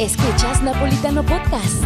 Escuchas Napolitano Podcast.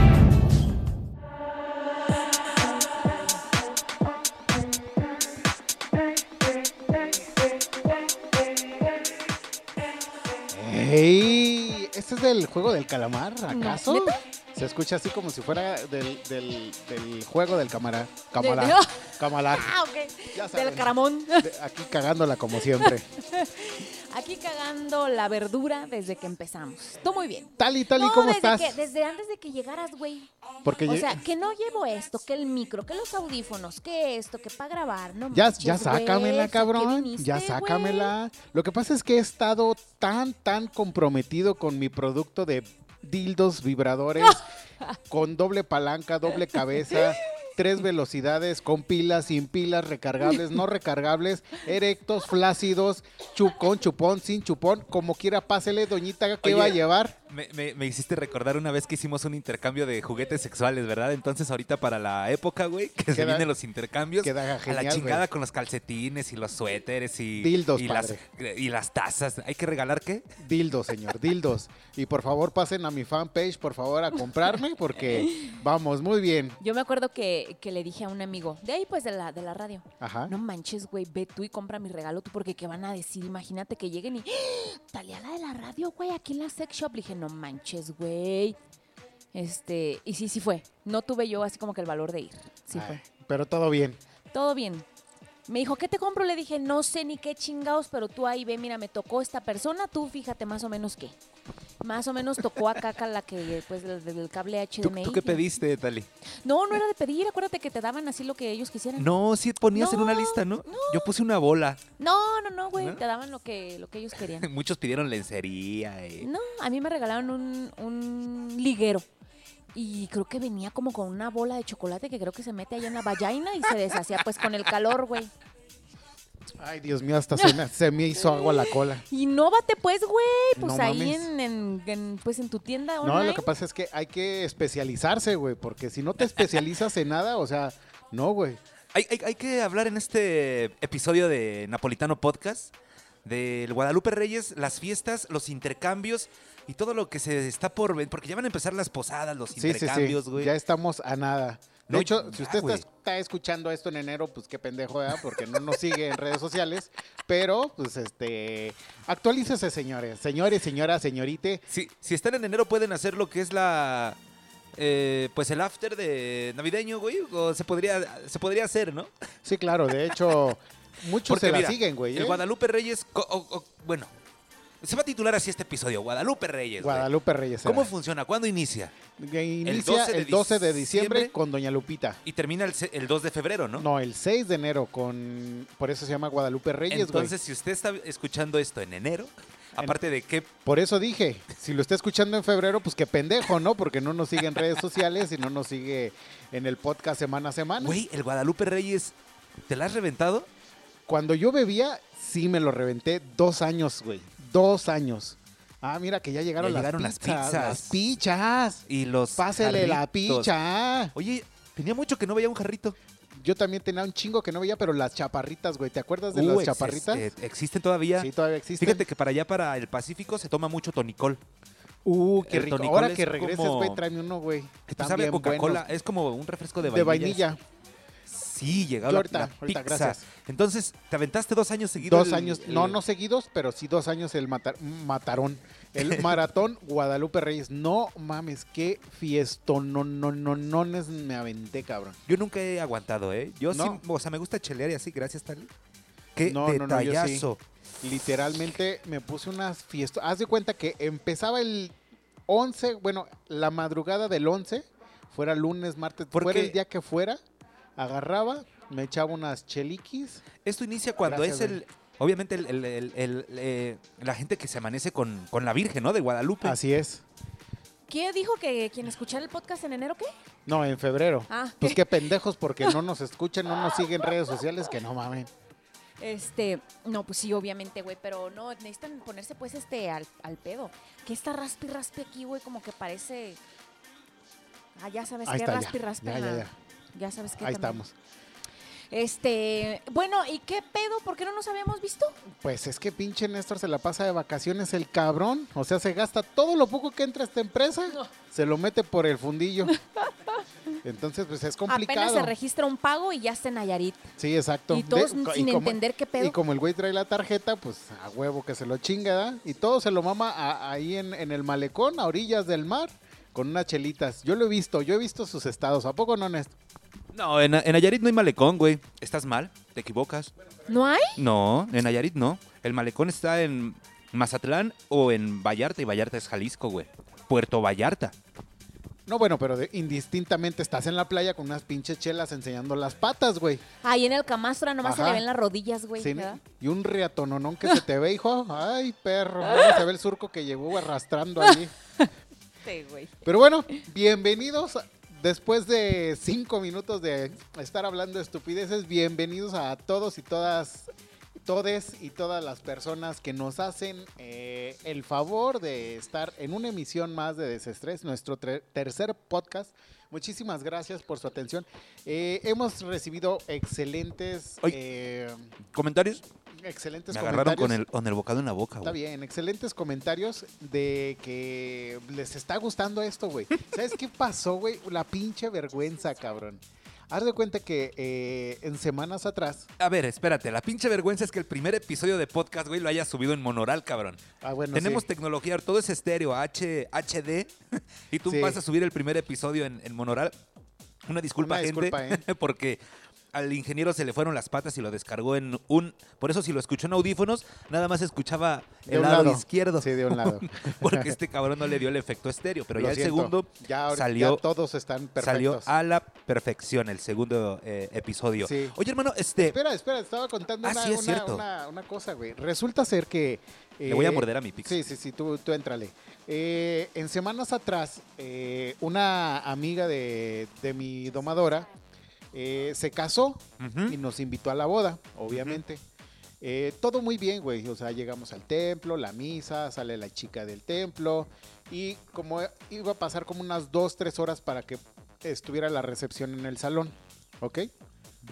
¡Ey! ¿Este es del juego del calamar, acaso? ¿neta? Se escucha así como si fuera del, del, del juego del cámara. Cámara. Cámara. Ah, ok. Ya saben. Del caramón. De- Aquí cagándola como siempre. Aquí cagando la verdura desde que empezamos. Tú muy bien. Tali, Tali, No, ¿cómo desde estás? que- desde antes de que llegaras, güey. Porque O sea, que no llevo esto, que el micro, que los audífonos, que esto, que para grabar, no ya, manches, ya sácamela, ¿a qué cabrón. viniste, Ya sácamela. Lo que pasa es que he estado tan, tan comprometido con mi producto de dildos vibradores con doble palanca, doble cabeza, tres velocidades, con pilas, sin pilas, recargables, no recargables, erectos, flácidos, chu- con chupón, sin chupón, como quiera, pásele, doñita, ¿qué Oye, va a llevar? Me, me- me hiciste recordar una vez que hicimos un intercambio de juguetes sexuales, ¿verdad? Entonces ahorita para la época, güey, que se vienen los intercambios, queda a genial, la chingada güey. con los calcetines y los suéteres y, Dildos, y, las, y las tazas. ¿Hay que regalar qué? Dildos, señor, dildos. Y por favor, pasen a mi fanpage, por favor, a comprarme, porque vamos, muy bien. Yo me acuerdo que, que le dije a un amigo, de ahí pues de la, de la radio, Ajá. no manches, güey, ve tú y compra mi regalo tú, porque ¿qué van a decir? Imagínate que lleguen y, ¡Ah! Talía la de la radio, güey, aquí en la sex shop. Le dije, no manches, güey. Este, y sí, sí fue. No tuve yo así como que el valor de ir. Sí Ay, fue. pero todo bien. Todo bien. Me dijo, ¿qué te compro? Le dije, no sé ni qué chingados, pero tú ahí ve, mira, me tocó esta persona, tú fíjate más o menos qué. Más o menos tocó acá acá la que, pues, del, cable ¿Tú, HDMI. tú qué pediste, Tali? No, no era de pedir, acuérdate que te daban así lo que ellos quisieran. No, sí ponías en una lista, ¿no? Yo puse una bola. No, no, no, güey. ¿No? Te daban lo que, lo que ellos querían. Muchos pidieron lencería. y- No, a mí me regalaron un, un liguero. Y creo que venía como con una bola de chocolate que creo que se mete allá en la vagina y se deshacía pues con el calor, güey. Ay, Dios mío, hasta se me, se me hizo agua la cola. Innovate pues, güey. Pues No ahí en, en- en, pues en tu tienda No, online. lo que pasa es que hay que especializarse, güey, porque si no te especializas en nada, o sea, no, güey. Hay, hay- hay que hablar en este episodio de Napolitano Podcast del Guadalupe Reyes, las fiestas, los intercambios y todo lo que se está por ver, porque ya van a empezar las posadas, los Sí, intercambios, sí. güey. Ya estamos a nada. De No, hecho, si usted está, está escuchando esto en enero, pues qué pendejo, ¿verdad? Porque no nos sigue en redes sociales. Pero, pues, este, actualícese, señores. Señores, señora, señorite. Si, si están en enero pueden hacer lo que es la eh, pues el after de navideño, güey, o se podría se podría hacer, ¿no? Sí, claro, de hecho, muchos Porque se la siguen, güey. El ¿eh? Guadalupe Reyes, co- o- o- bueno, se va a titular así este episodio, Guadalupe Reyes. güey. Guadalupe Reyes. ¿Cómo funciona? ¿Cuándo inicia? Inicia el 12 de, diciembre diciembre con Doña Lupita. Y termina el, se- el 2 de febrero, ¿no? ¿no? el 6 de enero con... Por eso se llama Guadalupe Reyes, güey. Entonces, si usted está escuchando esto en enero, aparte de que Por eso dije, si lo está escuchando en febrero, pues qué pendejo, ¿no? Porque no nos sigue en redes sociales y no nos sigue en el podcast semana a semana. Güey, el Guadalupe Reyes, ¿te la has reventado? Cuando yo bebía, sí me lo reventé dos años, güey. Dos años. Ah, mira que ya llegaron, Ya las, llegaron las pizzas, pizzas. Las pichas. Y los. Pásele la picha. Oye, tenía mucho que no veía un jarrito. Yo también tenía un chingo que no veía, pero las chaparritas, güey. ¿Te acuerdas de Uh, las ex- chaparritas? este, ¿Existen todavía? sí, todavía existen. Fíjate que para allá, para el Pacífico, se toma mucho tonicol. Uh, qué rico. Ahora que regreses, como- güey, tráeme uno, güey. Que te Están sabe a bien Coca-Cola. Es como un refresco de De vainilla. Sí, Yo la, ahorita, la ahorita, pizza. gracias. Entonces, ¿te aventaste dos años seguidos? Dos el- años, el- no, no seguidos, pero sí dos años el mata- matarón. El maratón Guadalupe Reyes. No mames, qué fiesto, no, no, no, no, me aventé, cabrón. Yo nunca he aguantado, ¿eh? Yo No. sí, o sea, me gusta chelear y así, gracias, Tali. Qué No, no, no, sí. detallazo. Literalmente me puse unas fiestas. Haz de cuenta que empezaba el 11, bueno, la madrugada del 11, fuera lunes, martes, ¿Por fuera el día que fuera, agarraba, me echaba unas cheliquis. Esto inicia cuando Gracias, es el... Obviamente el, el- el- el- eh, la gente que se amanece con, con la Virgen, ¿no? De Guadalupe. Así es. ¿Qué dijo que quien escuchara el podcast en enero qué? No, en febrero. Ah, Pues qué pendejos porque no nos escuchan, no nos siguen en redes sociales, que no mamen. Este, no, pues sí, obviamente, güey, pero no, necesitan ponerse pues este al, al pedo. Que está raspi raspi aquí, güey, como que parece. Ah, ya sabes Ahí qué está, raspi ya. raspi. Ya. Ya sabes qué Ahí también. estamos. Este, bueno, ¿y qué pedo? ¿Por qué no nos habíamos visto? Pues es que pinche Néstor se la pasa de vacaciones el cabrón. O sea, se gasta todo lo poco que entra a esta empresa, No. se lo mete por el fundillo. Entonces, pues es complicado. Apenas se registra un pago y ya está en Nayarit. Sí, exacto. Y todos De- sin como- entender qué pedo. Y como el güey trae la tarjeta, pues a huevo que se lo chinga, ¿verdad? Y todo se lo mama a- ahí en, en el malecón, a orillas del mar, con unas chelitas. Yo lo he visto, yo he visto sus estados. ¿A poco no, Néstor? No, en, en Nayarit no hay malecón, güey. Estás mal, te equivocas. ¿No hay? No, en Nayarit no. El malecón está en Mazatlán o en Vallarta y Vallarta es Jalisco, güey. Puerto Vallarta. No, bueno, pero de- indistintamente estás en la playa con unas pinches chelas enseñando las patas, güey. Ahí en el Camastra nomás se Ajá. le ven las rodillas, güey. Sí, ¿verdad? y un riatononón que se te ve, hijo. Ay, perro. Se ve el surco que llegó arrastrando allí. Güey. Pero bueno, bienvenidos. Después de cinco minutos de estar hablando de estupideces, bienvenidos a todos y todas, todes y todas las personas que nos hacen eh, el favor de estar en una emisión más de Desestrés, nuestro tercer podcast. Muchísimas gracias por su atención. Eh, hemos recibido excelentes, Ay. eh, ¿Comentarios? excelentes Me agarraron con comentarios. el, con el bocado en la boca, Está bien, excelentes comentarios de que les está gustando esto, güey. ¿Sabes qué pasó, güey? La pinche vergüenza, cabrón. Haz de cuenta que eh, en semanas atrás. A ver, espérate. La pinche vergüenza es que el primer episodio de podcast, güey, lo haya subido en monoral, cabrón. Ah, bueno, Tenemos sí. tecnología, todo es estéreo, H, HD, y tú Sí. vas a subir el primer episodio en, en monoral. Una disculpa, Una gente, ¿eh? porque al ingeniero se le fueron las patas y lo descargó en un... Por eso si lo escuchó en audífonos, nada más escuchaba el lado, lado. izquierdo. Sí, de un lado. Porque este cabrón no le dio el efecto estéreo, pero Lo ya el segundo ya, salió- ya todos están perfectos. salió a la perfección, el segundo eh, episodio. Sí. Oye, hermano, este... Espera, espera, estaba contando Ah, una, sí, es una- cierto. una- una cosa, güey. Resulta ser que... Le voy a eh, morder a mi pix. Sí, sí, sí, tú, tú éntrale. Eh, en semanas atrás, eh, una amiga de, de mi domadora eh, se casó y nos invitó a la boda, obviamente. Eh, todo muy bien, güey. O sea, llegamos al templo, la misa, sale la chica del templo. Y como iba a pasar como unas dos, tres horas para que estuviera la recepción en el salón. ¿Ok?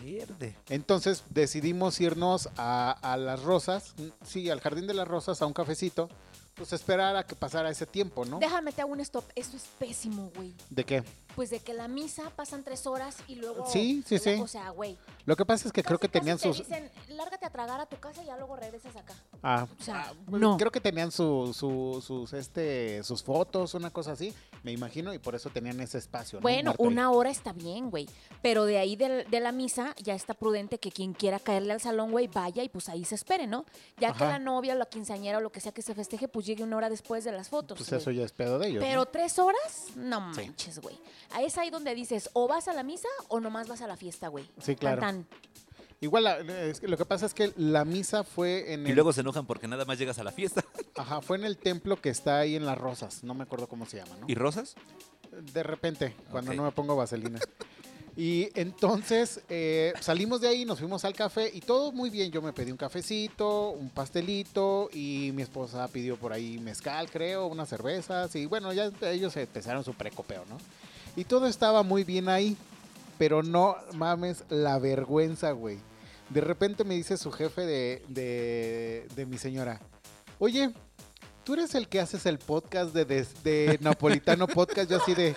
Verde. Entonces decidimos irnos a, a las rosas, mm, sí, al jardín de las rosas, a un cafecito, pues esperar a que pasara ese tiempo, ¿no? Déjame te hago un stop. Esto es pésimo, güey. ¿De qué? Pues de que la misa pasan tres horas y luego. Sí, sí, sí. O sea, güey. Lo que pasa es que creo que tenían casi sus... Te dicen, lárgate a tragar a tu casa y ya luego regresas acá. Ah, O sea, ah, no. creo que tenían su, su- sus, este, sus fotos, una cosa así, me imagino, y por eso tenían ese espacio. ¿no? Bueno, ahí. una hora está bien, güey. Pero de ahí de, la misa ya está prudente que quien quiera caerle al salón, güey, vaya y pues ahí se espere, ¿no? Ya que la novia o la quinceañera o lo que sea que se festeje, pues llegue una hora después de las fotos. Pues eso ya es pedo de ellos. ¿no? Pero tres horas, no manches, güey. Ahí es ahí donde dices, o vas a la misa o nomás vas a la fiesta, güey. Sí, claro. Tan, tan. Igual, la- es que lo que pasa es que la misa fue en Y el, luego se enojan porque nada más llegas a la fiesta. ajá, fue en el templo que está ahí en las rosas, no me acuerdo cómo se llama, ¿no? ¿Y rosas? De repente, cuando no me pongo vaselina. Y entonces eh, salimos de ahí, nos fuimos al café y todo muy bien. Yo me pedí un cafecito, un pastelito y mi esposa pidió por ahí mezcal, creo, unas cervezas y bueno, ya ellos empezaron su precopeo, ¿no? Y todo estaba muy bien ahí, pero no mames la vergüenza, güey. De repente me dice su jefe de, de, de mi señora, oye, tú eres el que haces el podcast de, de Napolitano Podcast, yo así de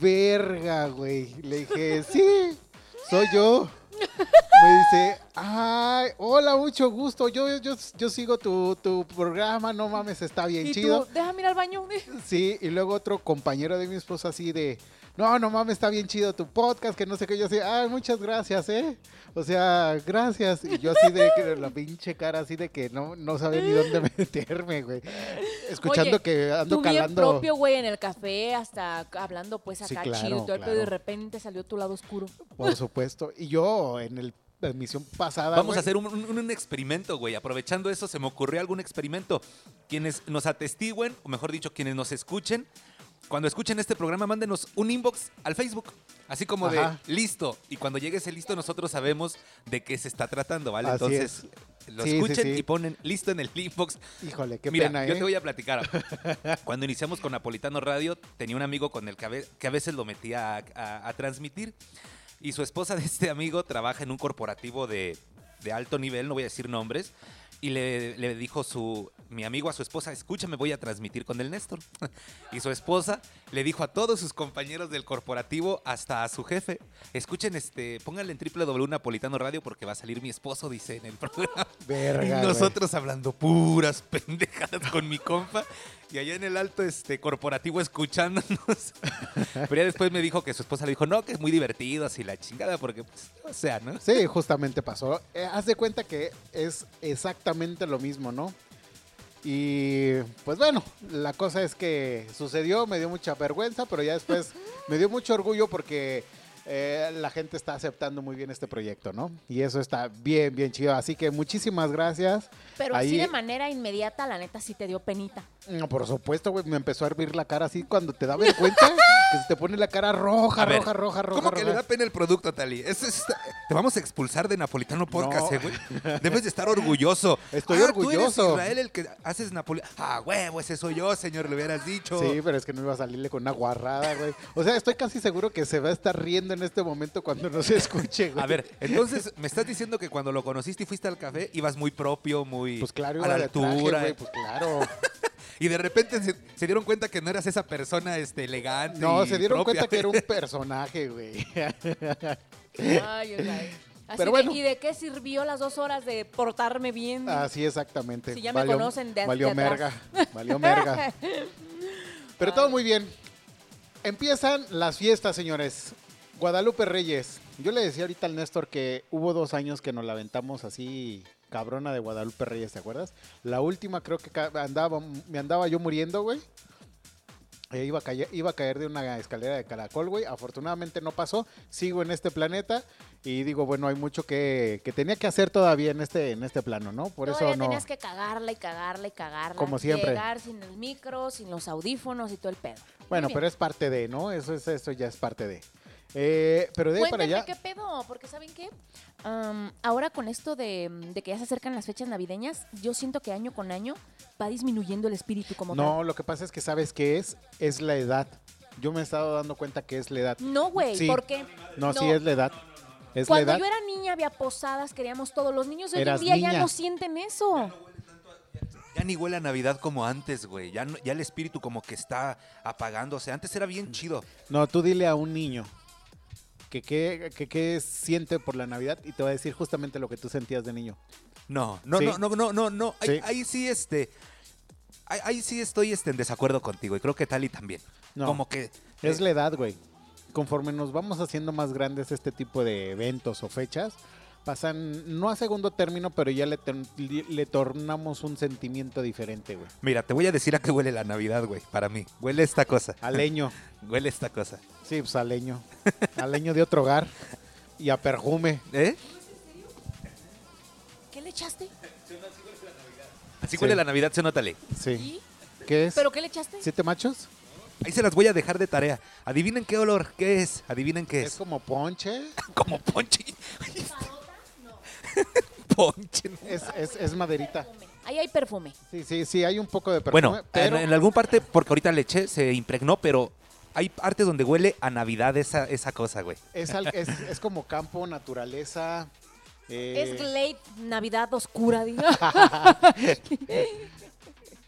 verga, güey. Le dije, sí, soy yo. Me dice, ay, hola, mucho gusto. Yo, yo, yo sigo tu, tu programa, no mames, está bien Y chido. tú, déjame ir al baño. Sí, y luego otro compañero de mi esposa así de, no, no mames, está bien chido tu podcast, que no sé qué. Yo así, ay, muchas gracias, ¿eh? O sea, gracias. Y yo así de que la pinche cara así de que no, no sabía ni dónde meterme, güey. Escuchando Oye, que ando Tú bien calando. propio, güey, en el café, hasta hablando pues Sí, acá claro, chido claro. de repente salió tu lado oscuro. Por supuesto. Y yo en el, la emisión pasada. Vamos güey, a hacer un, un- un experimento, güey. Aprovechando eso, se me ocurrió algún experimento. Quienes nos atestiguen, o mejor dicho, quienes nos escuchen, cuando escuchen este programa, mándenos un inbox al Facebook. Así como Ajá. de listo. Y cuando llegue ese listo, nosotros sabemos de qué se está tratando, ¿vale? Así Entonces, lo Sí, sí, escuchen sí. y ponen listo en el inbox. Híjole, qué Mira, pena, ¿eh? yo te voy a platicar. Cuando iniciamos con Napolitano Radio, tenía un amigo con el que a ve- que a veces lo metía a, a- a transmitir. Y su esposa de este amigo trabaja en un corporativo de, de alto nivel, no voy a decir nombres. Y le, le dijo su, mi amigo a su esposa, escúchame, voy a transmitir con el Néstor. y su esposa le dijo a todos sus compañeros del corporativo, hasta a su jefe, escuchen, este, pónganle en www Napolitano Radio porque va a salir mi esposo, dice en el programa. Verga, Y nosotros hablando puras pendejadas con mi compa. Y allá en el alto este corporativo escuchándonos. Pero ya después me dijo que su esposa le dijo, no, que es muy divertido, así la chingada, porque, pues, o sea, ¿no? Sí, justamente pasó. Eh, haz de cuenta que es exactamente lo mismo, ¿no? Y pues bueno, la cosa es que sucedió, me dio mucha vergüenza, pero ya después me dio mucho orgullo porque eh, la gente está aceptando muy bien este proyecto, ¿no? Y eso está bien, bien chido. Así que muchísimas gracias. Pero Ahí- así de manera inmediata, la neta sí te dio penita. No, por supuesto, güey, me empezó a hervir la cara así cuando te da vergüenza, que se te pone la cara roja, ver, roja, roja, roja. ¿Cómo que le roja. da pena el producto, Tali? Eso es- te vamos a expulsar de Napolitano Podcast, No. eh, güey. Debes de estar orgulloso. Estoy Ah, Tú eres orgulloso. Israel el que haces Napolitano. Ah, huevo, ese soy yo, señor, le hubieras dicho. Sí, pero es que no iba a salirle con una guarrada, güey. O sea, estoy casi seguro que se va a estar riendo en este momento cuando no se escuche, güey. A ver, entonces me estás diciendo que cuando lo conociste y fuiste al café, ibas muy propio, muy Pues claro, a la traje, altura. güey, pues claro. y de repente se, se dieron cuenta que no eras esa persona este, elegante. No, y se dieron propia. cuenta que era un personaje, güey. Ay, o sea, así Pero de- bueno. ¿Y de qué sirvió las dos horas de portarme bien? Así exactamente. Si ya me conocen de- Valió merga. atrás. Valió merga. Pero todo muy bien. Empiezan las fiestas, señores. Guadalupe Reyes. Yo le decía ahorita al Néstor que hubo dos años que nos la aventamos así cabrona de Guadalupe Reyes, ¿te acuerdas? La última creo que andaba, me andaba yo muriendo, güey. Eh, iba, a caer, iba a caer de una escalera de caracol, güey. Afortunadamente no pasó. Sigo en este planeta y digo, bueno, hay mucho que, que tenía que hacer todavía en este, en este plano, ¿no? Por Todavía eso no. tenías que cagarla y cagarla y cagarla. Como siempre. Llegar sin el micro, sin los audífonos y todo el pedo. Bueno, pero es parte de, ¿no? Eso, es, eso ya es parte de. Eh, pero de ahí para allá. qué pedo, porque ¿saben qué? Ahora con esto de, de que ya se acercan las fechas navideñas, yo siento que año con año va disminuyendo el espíritu como No, lo que pasa es que sabes qué es, es la edad. Yo me he estado dando cuenta que es la edad. tal. No, güey, Sí. ¿por qué? No, sí es la edad. Es Cuando la edad. yo era niña había posadas, queríamos todos. Los niños de hoy Eras en día ya no sienten eso. Ya ni huele a Navidad como antes, güey. Ya, no- ya el espíritu como que está apagándose. Antes era bien chido. No, tú dile a un niño que qué que, qué siente por la Navidad y te va a decir justamente lo que tú sentías de niño. No, no, Sí. no, no, no, no, no. Ahí, Sí. ahí sí, este. Ahí, ahí sí estoy este, en desacuerdo contigo. Y creo que Tali también. No. Como que. Es eh, la edad, güey. Conforme nos vamos haciendo más grandes este tipo de eventos o fechas, pasan no a segundo término, pero ya le, le tornamos un sentimiento diferente, güey. Mira, te voy a decir a qué huele la Navidad, güey. Para mí. Huele esta cosa. A leño. Huele esta cosa. Sí, pues a leño. A leño de otro hogar. Y a perfume. ¿Eh? ¿Qué le echaste? Así Sí. huele la Navidad, se nótale. Sí. ¿Y? ¿Qué es? ¿Pero qué le echaste? ¿Siete machos? Ahí se las voy a dejar de tarea. Adivinen qué olor, qué es. Adivinen qué Es es. como ponche. Como ponche. ponche. ¿no? Es, es, es maderita. Ahí hay perfume. Sí, sí, sí, hay un poco de perfume. Bueno, pero en, en algún parte, porque ahorita le eché, se impregnó, pero hay partes donde huele a Navidad esa, esa cosa, güey. es, al- es, es como campo, naturaleza. eh, Es Glade Navidad Oscura, diga.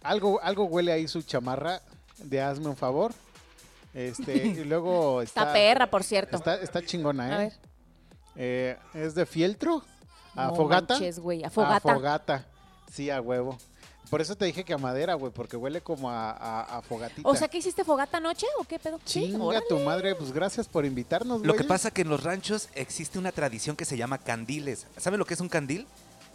algo, algo huele ahí su chamarra de hazme un favor. Este, y luego está, Está perra, por cierto. Está, está chingona, ¿eh? A ver. Eh, ¿Es de fieltro? ¿A No fogata? manches, güey, a fogata. A fogata. Sí, a huevo. Por eso te dije que a madera, güey, porque huele como a, a, a fogatita. O sea, ¿qué hiciste fogata anoche o qué pedo? Sí, Chinga órale. tu madre, pues gracias por invitarnos, Lo que güey. pasa que en los ranchos existe una tradición que se llama candiles. ¿Saben lo que es un candil?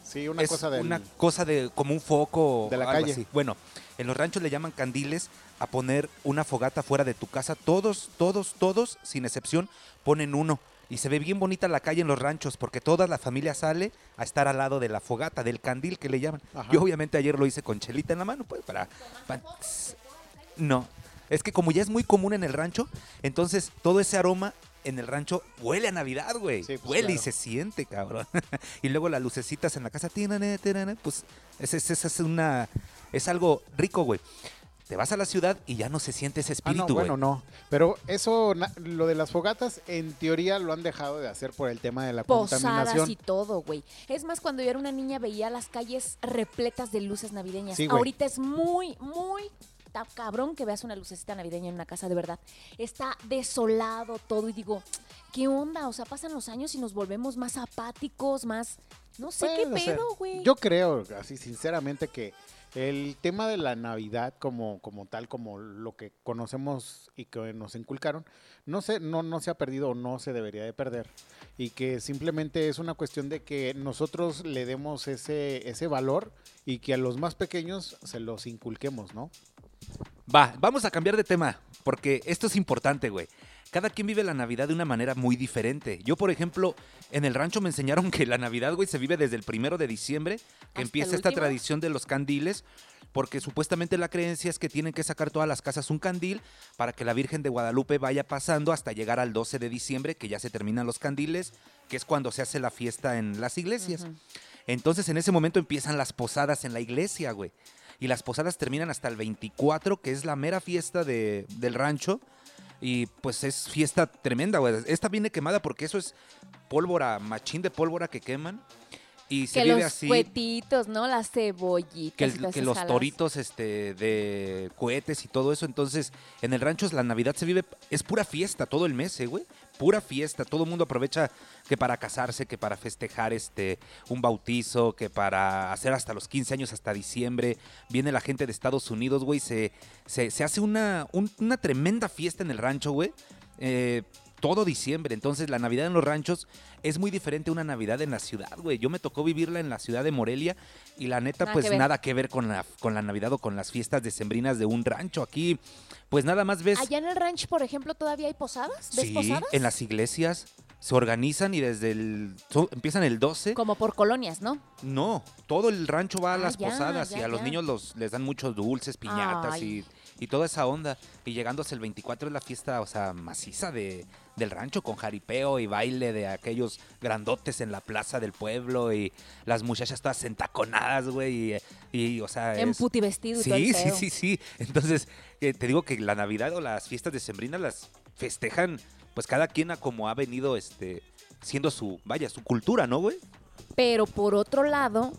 Sí, una es cosa del... una cosa de como un foco De la o algo calle. así. Bueno, en los ranchos le llaman candiles a poner una fogata fuera de tu casa. Todos, todos, todos, sin excepción, ponen uno. Y se ve bien bonita la calle en los ranchos porque toda la familia sale a estar al lado de la fogata, del candil que le llaman. Ajá. Yo obviamente ayer lo hice con chelita en la mano, pues para... para- no, es que como ya es muy común en el rancho, entonces todo ese aroma en el rancho huele a Navidad, güey. Sí, pues, huele y se siente, cabrón. y luego las lucecitas en la casa, pues es, es, es- es una es algo rico, güey. Te vas a la ciudad y ya no se siente ese Ah, espíritu, no, güey. bueno, no. Pero eso, lo de las fogatas, en teoría lo han dejado de hacer por el tema de la Posadas contaminación. y todo, güey. Es más, cuando yo era una niña veía las calles repletas de luces navideñas. Sí. Ahorita es muy, muy cabrón que veas una lucecita navideña en una casa, de verdad. Está desolado todo y digo, ¿qué onda? O sea, pasan los años y nos volvemos más apáticos, más... No sé qué Puede ser. pedo, güey. Yo creo, así sinceramente, que el tema de la Navidad como, como tal, como lo que conocemos y que nos inculcaron, no se, no, no se ha perdido o no se debería de perder. Y que simplemente es una cuestión de que nosotros le demos ese, ese valor y que a los más pequeños se los inculquemos, ¿no? Va, vamos a cambiar de tema, porque esto es importante, güey. Cada quien vive la Navidad de una manera muy diferente. Yo, por ejemplo, en el rancho me enseñaron que la Navidad, güey, se vive desde el primero de diciembre, que ¿Hasta empieza esta tradición de los candiles, porque supuestamente la creencia es que tienen que sacar todas las casas un candil para que la Virgen de Guadalupe vaya pasando hasta llegar al 12 de diciembre, que ya se terminan los candiles, que es cuando se hace la fiesta en las iglesias. Entonces en ese momento empiezan las posadas en la iglesia, güey. Y las posadas terminan hasta el 24, que es la mera fiesta de- del rancho. Y pues es fiesta tremenda, güey. Esta viene quemada porque eso es pólvora, machín de pólvora que queman. Y se que vive los así. cuetitos, ¿no? Las cebollitas. Que, el- los toritos este, de cohetes y todo eso. Entonces, en el rancho la Navidad se vive, es pura fiesta todo el mes, ¿eh, güey. Pura fiesta. Todo el mundo aprovecha que para casarse, que para festejar este, un bautizo, que para hacer hasta los 15 años, hasta diciembre. Viene la gente de Estados Unidos, güey. Se, se, se hace una, un- una tremenda fiesta en el rancho, güey. Eh, todo diciembre. Entonces, la Navidad en los ranchos es muy diferente a una Navidad en la ciudad, güey. Yo me tocó vivirla en la ciudad de Morelia y la neta, Nada pues que nada que ver con la, con la Navidad o con las fiestas decembrinas de un rancho. Aquí, pues nada más ves. Allá en el ranch, por ejemplo, ¿todavía hay posadas? ¿Ves Sí, posadas? en las iglesias se organizan y desde el. so- empiezan el 12. Como por colonias, ¿no? No, todo el rancho va a Ah, las ya, posadas ya, y a los niños los, les dan muchos dulces, piñatas y, y toda esa onda. Y llegando hasta el 24 es la fiesta, o sea, maciza de, del rancho con jaripeo y baile de aquellos grandotes en la plaza del pueblo y las muchachas todas entaconadas, güey. Y, y, o sea, En es- puti vestido y todo el Sí, sí, sí, sí. Entonces, eh, te digo que la Navidad o las fiestas decembrinas las festejan, pues cada quien a como ha venido este siendo su, vaya, su cultura, ¿no, güey? Pero por otro lado,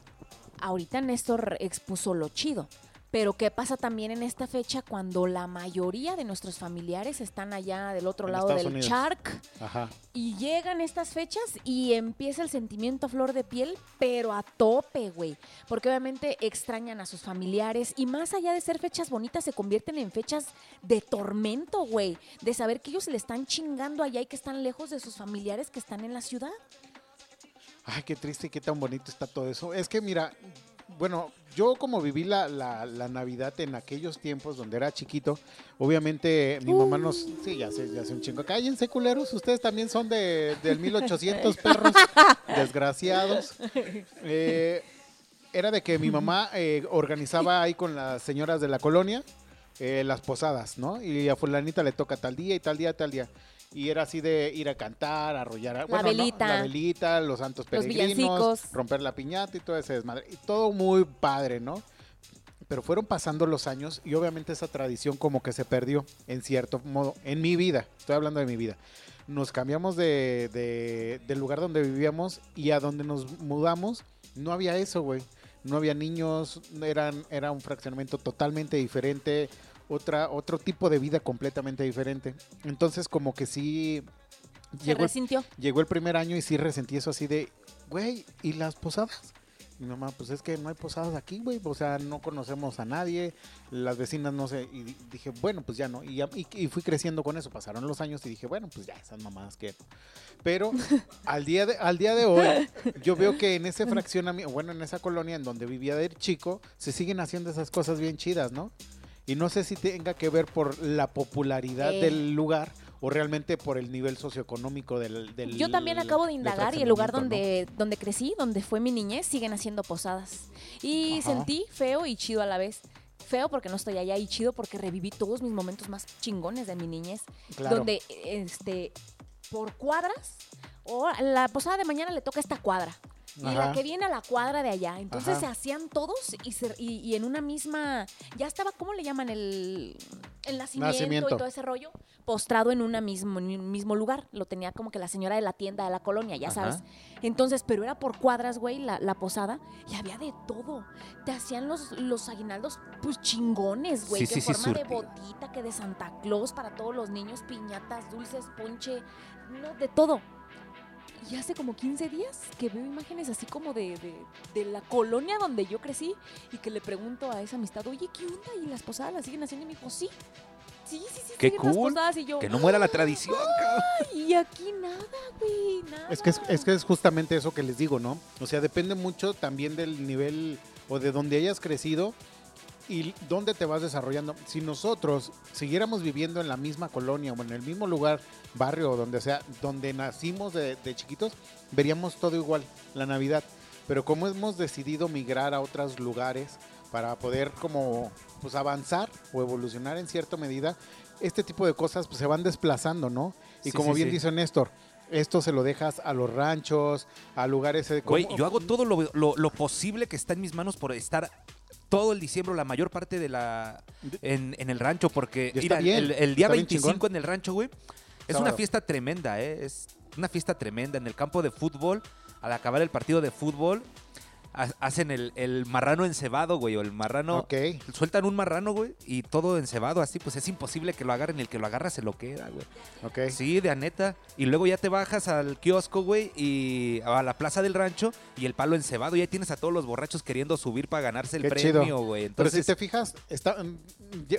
ahorita Néstor expuso lo chido. Pero ¿qué pasa también en esta fecha cuando la mayoría de nuestros familiares están allá del otro En lado Estados del Unidos. charc Ajá. y llegan estas fechas y empieza el sentimiento a flor de piel, pero a tope, güey? Porque obviamente extrañan a sus familiares y más allá de ser fechas bonitas se convierten en fechas de tormento, güey, de saber que ellos se le están chingando allá y que están lejos de sus familiares que están en la ciudad. Ay, qué triste y qué tan bonito está todo eso. Es que mira, bueno, yo como viví la, la, la Navidad en aquellos tiempos donde era chiquito, obviamente mi mamá nos... Sí, ya sé, ya sé un chingo. Cállense, culeros, ustedes también son de, del 1800 perros, desgraciados. Eh, era de que mi mamá eh, organizaba ahí con las señoras de la colonia eh, las posadas, ¿no? Y a fulanita le toca tal día y tal día, tal día. Y era así de ir a cantar, arrollar, a- bueno, ¿no? velita. la velita, los santos Los peregrinos, villancicos. romper la piñata y todo ese desmadre. Y todo muy padre, ¿no? Pero fueron pasando los años y obviamente esa tradición como que se perdió en cierto modo, en mi vida, estoy hablando de mi vida. Nos cambiamos de, de- del lugar donde vivíamos y a donde nos mudamos no había eso, güey. No había niños, eran, era un fraccionamiento totalmente diferente, otra, otro tipo de vida completamente diferente. Entonces como que sí Se llegó, resintió. llegó el primer año y sí resentí eso así de, güey, ¿y las posadas? Mi mamá, pues es que no hay posadas aquí, güey, o sea, no conocemos a nadie, las vecinas no sé, y di- dije, bueno, pues ya no, y, ya- y- y fui creciendo con eso, pasaron los años y dije, bueno, pues ya, esas mamadas que... Pero al día, de, al día de hoy, yo veo que en ese fraccionamiento, bueno, en esa colonia en donde vivía de chico, se siguen haciendo esas cosas bien chidas, ¿no? Y no sé si tenga que ver por la popularidad Eh. del lugar o realmente por el nivel socioeconómico del, del Yo también acabo de indagar y el lugar donde, donde crecí, donde fue mi niñez, siguen haciendo posadas. Y Ajá. sentí feo y chido a la vez. Feo porque no estoy allá y chido porque reviví todos mis momentos más chingones de mi niñez. Claro. Donde, este, por cuadras, o la posada de mañana le toca esta cuadra. Y Ajá. la que viene a la cuadra de allá. Entonces Ajá. se hacían todos y, se- y- y en una misma, ya estaba, ¿cómo le llaman? El, el nacimiento, Nacimiento. y todo ese rollo, postrado en, una mismo, en un mismo lugar. Lo tenía como que la señora de la tienda de la colonia, ya Ajá. sabes. Entonces, pero era por cuadras, güey, la, la posada, y había de todo. Te hacían los, los aguinaldos, pues chingones, güey, Sí, que sí, forma de botita, que de Santa Claus para todos los niños, piñatas, dulces, ponche, no, de todo. Y hace como 15 días que veo imágenes así como de, de, de la colonia donde yo crecí y que le pregunto a esa amistad, oye, ¿qué onda? ¿Y las posadas las siguen haciendo? Y me dijo, sí. Sí, sí, sí, Qué las cool. posadas. Y yo, Que no muera la tradición, cabrón. "Ay, y aquí nada, güey, nada. Es que es, es que es justamente eso que les digo, ¿no? O sea, depende mucho también del nivel o de donde hayas crecido y dónde te vas desarrollando. Si nosotros siguiéramos viviendo en la misma colonia o en el mismo lugar, barrio o donde sea, donde nacimos de, de chiquitos, veríamos todo igual, la Navidad. Pero como hemos decidido migrar a otros lugares para poder como pues avanzar o evolucionar en cierta medida, este tipo de cosas pues, se van desplazando, ¿no? Y Sí, como sí, bien sí. dice Néstor, esto se lo dejas a los ranchos, a lugares... eh, Güey, yo hago todo lo, lo- lo posible que está en mis manos por estar todo el diciembre, la mayor parte de la en, en el rancho, porque mira, bien, el, el día está bien 25 chingón. en el rancho, güey, es una fiesta tremenda, ¿eh? Es una fiesta tremenda en el campo de fútbol. Al acabar el partido de fútbol, hacen el, el marrano encebado, güey, o el marrano... Ok. Sueltan un marrano, güey, y todo encebado así, pues es imposible que lo agarren. El que lo agarra se lo queda, güey. Ok. Sí, de a neta. Y luego ya te bajas al kiosco, güey, y a la plaza del rancho y el palo encebado. Y ahí tienes a todos los borrachos queriendo subir para ganarse el Qué chido. premio, güey. Pero Entonces, si te fijas, está, mm,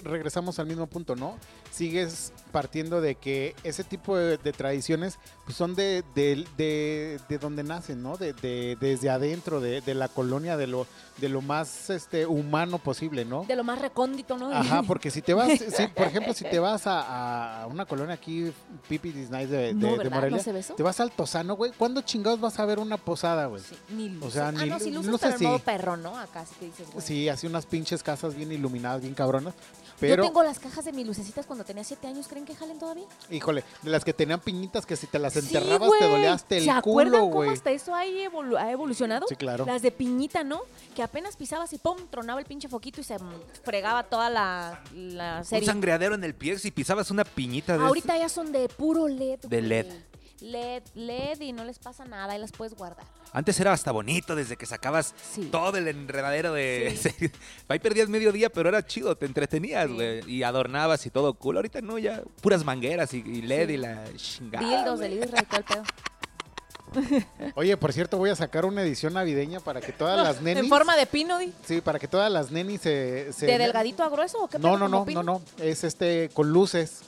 regresamos al mismo punto, ¿no? Sigues partiendo de que ese tipo de, de tradiciones pues, son de, de, de- de donde nacen, ¿no? De, de- desde adentro, de, de la colonia, de lo, de lo más este, humano posible, ¿no? De lo más recóndito, ¿no? Ajá, porque si te vas, si, por ejemplo, si te vas a, a una colonia aquí, Pipi Disney de, de, No. Morelia, te vas al Tosano, güey, ¿cuándo chingados vas a ver una posada, güey? Sí, ni. O sea, ah, ni no, lu- luces, no sé pero en si- modo perro, ¿no? Acá sí que dices, güey. Sí, así unas pinches casas bien iluminadas, bien cabronas. Pero, Yo tengo las cajas de mis lucecitas cuando tenía 7 años, ¿creen que jalen todavía? híjole, de las que tenían piñitas que si te las Sí, enterrabas te hasta el ¿Se acuerdan culo, cómo güey. hasta eso ha, evolu- ha evolucionado? Sí, claro. Las de piñita, ¿no? Que apenas pisabas y pum, tronaba el pinche foquito y se fregaba toda la, la un serie. sangreadero en el pie si pisabas una piñita de Ahorita ya son de puro LED. De güey. LED, LED y no les pasa nada y las puedes guardar. Antes era hasta bonito desde que sacabas Sí. todo el enredadero de... Sí. Ahí perdías medio día, pero era chido, te entretenías, Sí. güey. Y adornabas y todo cool. Ahorita no, ya puras mangueras y, y LED Sí. y la chingada. Dildos del Israel y todo el pedo. Oye, por cierto, voy a sacar una edición navideña para que todas las nenis... En forma de pino, di. Sí, para que todas las nenis se... se- ¿De delgadito a grueso o qué No, pedo, no, no, pino? no, no. Es este con luces.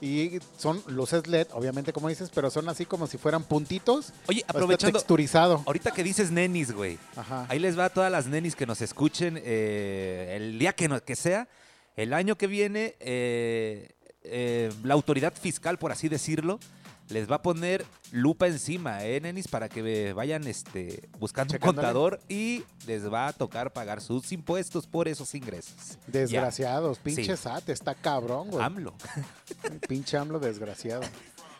Y son luces LED, obviamente, como dices, pero son así como si fueran puntitos. Oye, aprovechando... texturizado. Ahorita que dices nenis, güey. Ajá. Ahí les va a todas las nenis que nos escuchen eh, el día que, no- que sea, el año que viene, eh, eh, la autoridad fiscal, por así decirlo, les va a poner lupa encima, ¿eh, nenis? Para que vayan este, buscando un contador y les va a tocar pagar sus impuestos por esos ingresos. Desgraciados, pinche Sí. SAT, está cabrón, Ya, güey. AMLO. Pinche AMLO desgraciado.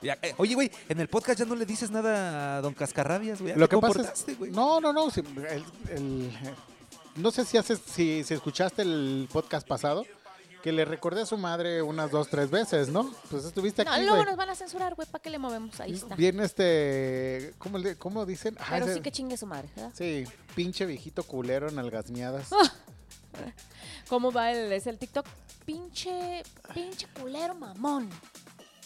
Ya, eh, oye, güey, en el podcast ya no le dices nada a don Cascarrabias, güey. ¿Ya Lo que pasa es, güey? no, no, no, sí, el- el- no sé si haces, si, si escuchaste el podcast pasado, que le recordé a su madre unas dos, tres veces, ¿no? Pues estuviste No, aquí, luego güey. nos van a censurar, güey. ¿Para qué le movemos? Ahí está. Bien, este, ¿cómo, le- cómo dicen? Ah, Pero ese- sí que chingue su madre, ¿verdad? sí, pinche viejito culero en. ¿Cómo va el, es el TikTok? Pinche, pinche culero mamón.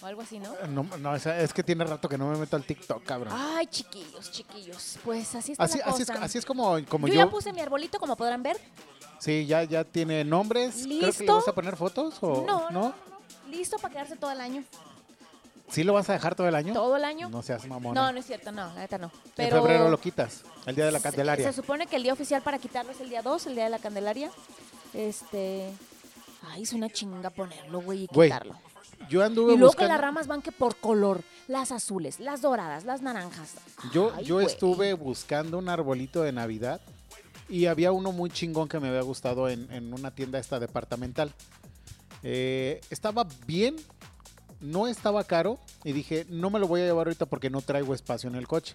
O algo así, ¿no? No, no, esa- es que tiene rato que no me meto al TikTok, cabrón. Ay, chiquillos, chiquillos. Pues así está Así, la así, es, así es como, como yo, yo. ya puse mi arbolito, como podrán ver. Sí, ya, ya tiene nombres. Creo que le ¿Listo? vas a poner fotos o No, no, no, no. Listo para quedarse todo el año. ¿Sí lo vas a dejar todo el año? ¿Todo el año? No seas mamón. No, no es cierto, no, la neta no. En febrero lo quitas, el día de la Candelaria. Se, supone que el día oficial para quitarlo es el día 2, el día de la Candelaria. Este. Ay, es una chinga ponerlo, güey, y quitarlo. Yo anduve Y luego que las ramas van que por color. Las azules, las doradas, las naranjas. Yo, Ay, yo güey. estuve buscando un arbolito de Navidad y había uno muy chingón que me había gustado en, en una tienda esta departamental. Eh, estaba bien, no estaba caro y dije, no me lo voy a llevar ahorita porque no traigo espacio en el coche.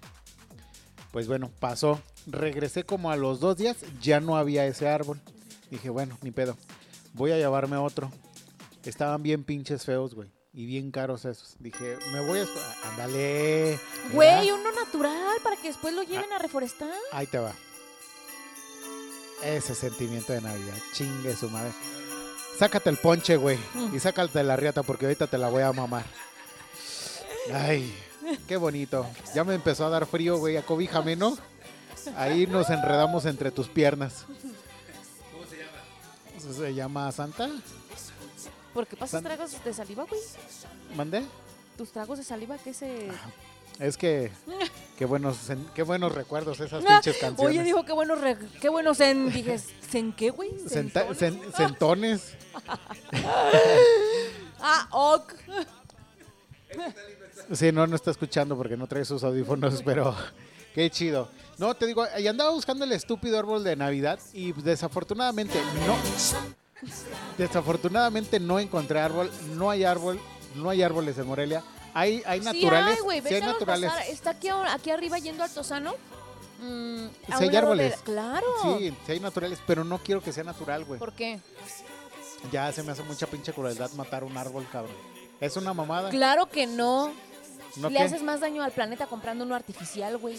Pues bueno, pasó. Regresé como a los dos días, ya no había ese árbol. Dije, bueno, ni pedo. Voy a llevarme otro. Estaban bien pinches feos, güey. Y bien caros esos. Dije, me voy a... Ándale. Güey, uno natural para que después lo lleven a reforestar. Ahí te va. Ese sentimiento de Navidad. Chingue su madre. Sácate el ponche, güey. Mm. Y sácate la riata porque ahorita te la voy a mamar. Ay, qué bonito. Ya me empezó a dar frío, güey. Acobíjame, ¿no? Ahí nos enredamos entre tus piernas. ¿Cómo se llama? ¿Se llama Santa? ¿Por qué pasas tragos de saliva, güey? ¿Mandé? Tus tragos de saliva, ¿qué se...? Es que qué buenos, qué buenos recuerdos esas Ah, pinches canciones. Oye, dijo, qué buenos, re- qué buenos en... Dije, ¿en qué, güey? Senta- ¿Sentones? sen- sentones. Ah, ok. Sí, no, no está escuchando porque no trae sus audífonos, pero qué chido. No, te digo, y andaba buscando el estúpido árbol de Navidad y desafortunadamente no. Desafortunadamente no encontré árbol, no hay árbol, no hay árboles en Morelia. Hay, hay naturales, Sí hay, hay naturales. pasar. Está aquí, aquí arriba yendo al Tosano. Mm, Sí hay árboles. de- Claro. Sí, sí hay naturales, pero no quiero que sea natural, güey. ¿Por qué? Ya se me hace mucha pinche crueldad matar un árbol, cabrón. Es una mamada. Claro que no. ¿No Le qué? haces más daño al planeta comprando uno artificial, güey.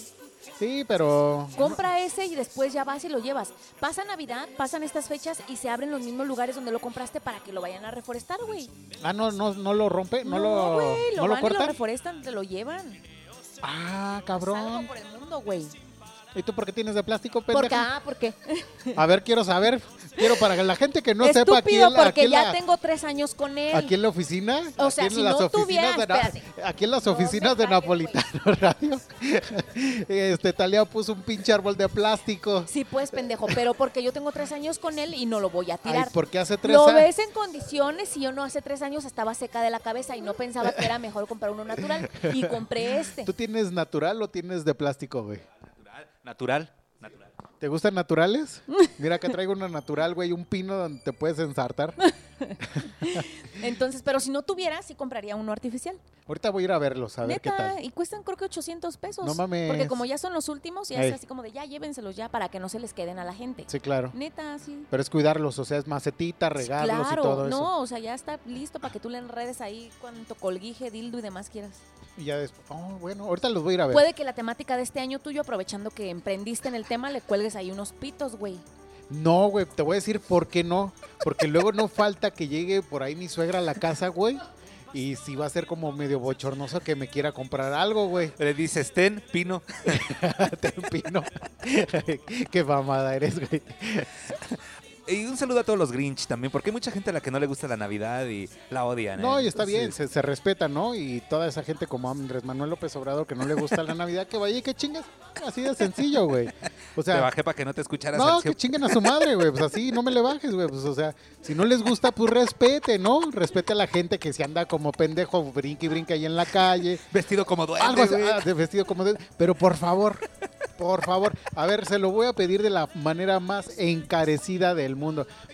Sí, pero Compra ese y después ya vas y lo llevas. Pasa Navidad, pasan estas fechas y se abren los mismos lugares donde lo compraste para que lo vayan a reforestar, güey. ah no no no lo rompe, no, lo güey, no lo van y lo corta. reforestan, te lo llevan. Ah, Salgo cabrón. por el mundo, güey. ¿Y tú por qué tienes de plástico, pendeja? Ah, ¿por qué? A ver, quiero saber. Quiero para que la gente que no sepa aquí Estúpido, la- aquí porque en ya la, tengo tres años con él. aquí en la oficina, O aquí sea, en si las no oficinas tuviera- de na- espérate. aquí en las No oficinas de. Napolitano Radio, este Talía puso un pinche árbol de plástico. Sí, pues, pendejo, pero porque yo tengo tres años con él y no lo voy a Ay, tirar. porque hace tres Lo años. ves en condiciones y yo no hace tres años estaba seca de la cabeza y no pensaba que era mejor comprar uno natural y compré este. ¿Tú tienes natural o tienes de plástico, güey? Natural, natural. ¿Te gustan naturales? Mira, acá traigo una natural, güey, un pino donde te puedes ensartar. Entonces, pero si no tuviera, sí compraría uno artificial. Ahorita voy a ir a verlos, a ver Neta, qué tal. y cuestan creo que 800 pesos. No mames. Porque como ya son los últimos, ya Ey. es así como de ya llévenselos ya para que no se les queden a la gente. Sí, claro. Neta, sí. Pero es cuidarlos, o sea, es macetita, regarlos claro, y todo eso. no, o sea, ya está listo para que tú le enredes ahí cuanto colguije, dildo y demás quieras. Y ya después, oh, bueno, ahorita los voy a ir a ver. Puede que la temática de este año tuyo, aprovechando que emprendiste en el tema, le cuelgues ahí unos pitos, güey. No, güey, te voy a decir por qué no. Porque luego no falta que llegue por ahí mi suegra a la casa, güey. Y si va a ser como medio bochornoso que me quiera comprar algo, güey. Le dices, ten, pino. Te empino. qué mamada eres, güey. Y un saludo a todos los Grinch también, porque hay mucha gente a la que no le gusta la Navidad y la odian. No, ¿eh? y está bien, se, se respeta, ¿no? Y toda esa gente como Andrés Manuel López Obrador que no le gusta la Navidad, que vaya y que chingas. Así de sencillo, güey. O Te sea, bajé para que no te escucharas. No, que chinguen a su madre, güey. Pues así, no me le bajes, güey. Pues, o sea, si no les gusta, pues respete, ¿no? Respete a la gente que se anda como pendejo, brinca y brinca ahí en la calle. Vestido como duende, Algo así, ah, vestido como de... Pero por favor, por favor. A ver, se lo voy a pedir de la manera más encarecida del mundo.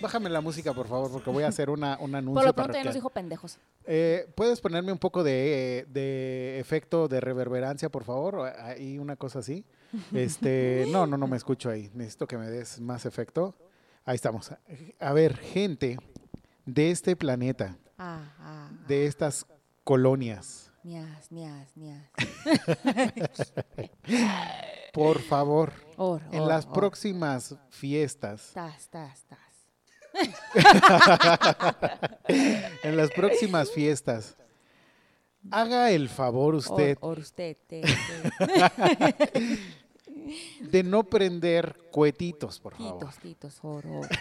Bájame la música, por favor, porque voy a hacer una, un anuncio. Por lo pronto ya nos dijo pendejos. Eh, ¿Puedes ponerme un poco de, de efecto de reverberancia, por favor? Ahí una cosa así. Este, no, no, no me escucho ahí. Necesito que me des más efecto. Ahí estamos. A ver, gente de este planeta, Ah, ah, de estas colonias, Nias, nias, nias. Por favor, Or, en las or. próximas fiestas, Tas, tas, tas. en las próximas fiestas, haga el favor usted usted. te- te- de no prender cohetitos, por favor. Titos, titos, or, or.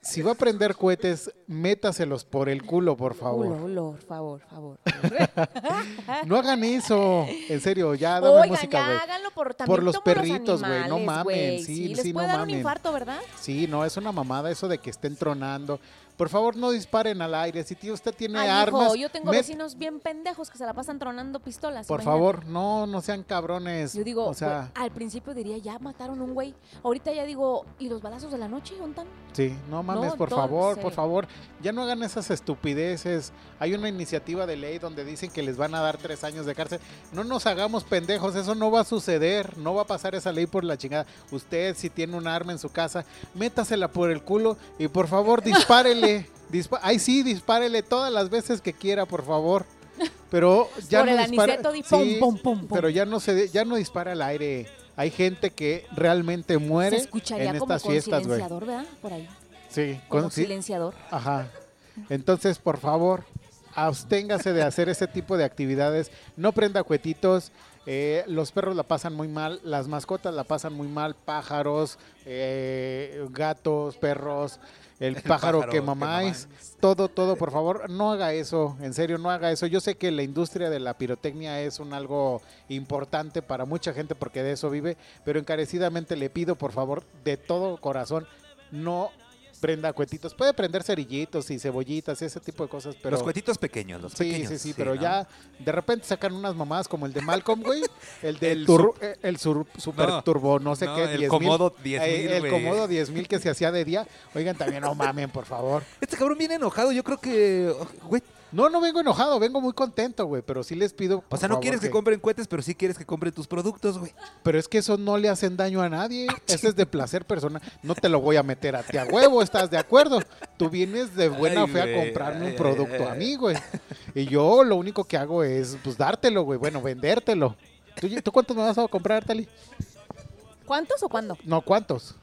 Si va a prender cohetes, métaselos por el culo, por favor. Por favor, favor. No hagan eso. En serio, ya dame Oigan, música, ya güey. háganlo por también Por los perritos, güey, no mamen, güey. sí, les sí, puede no dar un mamen. infarto, ¿verdad? Sí, no, es una mamada eso de que estén tronando. Por favor no disparen al aire. Si tío, usted tiene Ay, armas, hijo, yo tengo met- vecinos bien pendejos que se la pasan tronando pistolas. por imagínate. favor, no, no sean cabrones. Yo digo, o sea, al principio diría, ya mataron un güey. Ahorita ya digo, ¿y los balazos de la noche? ¿Dónde están? sí, no mames, No, por favor, sí. por favor, ya no hagan esas estupideces. Hay una iniciativa de ley donde dicen que les van a dar tres años de cárcel. No nos hagamos pendejos, eso no va a suceder, no va a pasar esa ley por la chingada. Usted, si tiene un arma en su casa, métasela por el culo y por favor dispárele. Dispa- Ay, sí, dispárele todas las veces que quiera, por favor. Pero ya no el dispara- aniceto di pum, Sí, pum, pum, pum. pero ya no se ya no dispara al aire. Hay gente que realmente Se muere escucharía en como estas con fiestas, güey. silenciador, ¿verdad? Por ahí. Sí, Como con- silenciador. Ajá. Entonces, por favor, absténgase de hacer ese tipo de actividades. No prenda cuetitos. eh, los perros la pasan muy mal, las mascotas la pasan muy mal, pájaros, eh, gatos, perros, el, pájaro, pájaro que que mamáis, mamáis. todo, todo, por favor, no haga eso, en serio, no haga eso. Yo sé que la industria de la pirotecnia es un algo importante para mucha gente porque de eso vive, pero encarecidamente le pido, por favor, de todo corazón, no prenda cuetitos. Puede prender cerillitos y cebollitas y ese tipo de cosas, pero... los cuetitos pequeños, los Sí, pequeños. sí, sí, pero ¿no? ya de repente sacan unas mamadas como el de Malcolm, güey. El del El tur- eh, el sur- super No, turbo, no sé no, qué, el 10,000. Comodo 10,000, Eh, El. Comodo 10.000 que se hacía de día. Oigan, también no mamen, por favor. Este cabrón viene enojado, yo creo que... Güey, No, no vengo enojado, vengo muy contento, güey, pero sí les pido. o sea, no favor, quieres que compren cohetes, pero sí quieres que compren tus productos, güey. Pero es que eso no le hacen daño a nadie. Ese es de placer personal. No te lo voy a meter a ti a huevo, ¿estás de acuerdo? Tú vienes de buena Ay, fe a comprarme ay, un producto ay, a mí, güey. Y yo lo único que hago es, pues, dártelo, güey. Bueno, vendértelo. ¿Tú, tú cuántos me vas a comprar, Tali? ¿Cuántos o cuándo? No, ¿cuántos?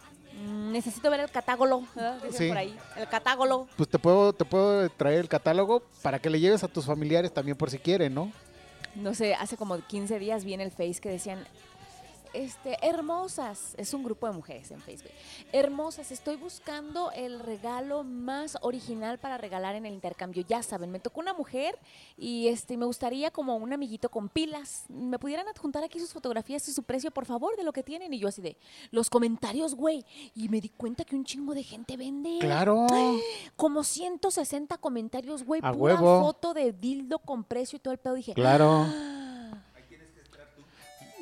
Necesito ver el catálogo. Sí. por ahí. El catálogo. Pues te puedo, te puedo traer el catálogo para que le lleves a tus familiares también por si quieren, ¿no? No sé, hace como 15 días vi en el Face que decían, este, hermosas, es un grupo de mujeres en Facebook. Hermosas, estoy buscando el regalo más original para regalar en el intercambio. Ya saben, me tocó una mujer y este me gustaría como un amiguito con pilas. ¿Me pudieran adjuntar aquí sus fotografías y su precio, por favor, de lo que tienen? Y yo así de, los comentarios, güey. Y me di cuenta que un chingo de gente vende. Claro. Como 160 comentarios, güey. A Pura huevo. foto de dildo con precio y todo el pedo. Dije, Claro. "Ah".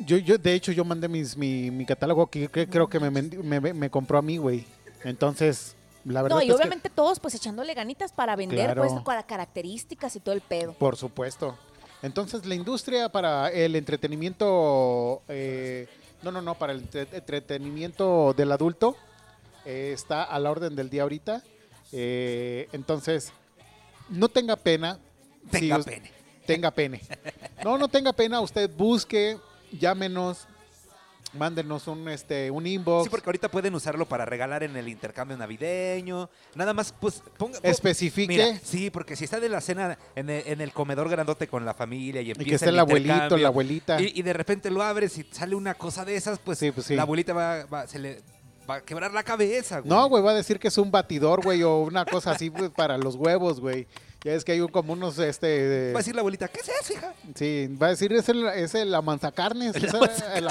Yo, yo, de hecho, yo mandé mis, mi, mi catálogo que, que creo que me, me, me compró a mí, güey. Entonces, la verdad No, y es que- obviamente todos pues echándole ganitas para vender, Claro. pues con características y todo el pedo. Por supuesto. Entonces, la industria para el entretenimiento, eh, no, no, no, para el entre- entretenimiento del adulto eh, está a la orden del día ahorita. Eh, entonces, no tenga pena. Tenga si pene. Tenga pene. No, no tenga pena. Usted busque, llámenos, mándenos un, este, un inbox. Sí, porque ahorita pueden usarlo para regalar en el intercambio navideño. Nada más, pues, ponga... po- Especifique. Mira, sí, porque si está de la cena en el, en el comedor grandote con la familia y y empieza que esté el el abuelito, la abuelita. Y, y de repente lo abres y sale una cosa de esas, pues, Sí, pues sí. la abuelita va, va- se le va a quebrar la cabeza, güey. No, güey, va a decir que es un batidor, güey, o una cosa así pues, para los huevos, güey. Ya es que hay un, como unos, este... Va a decir la abuelita, ¿qué es eso, hija? Sí, va a decir, es el, es el amanzacarnes. El esa- el,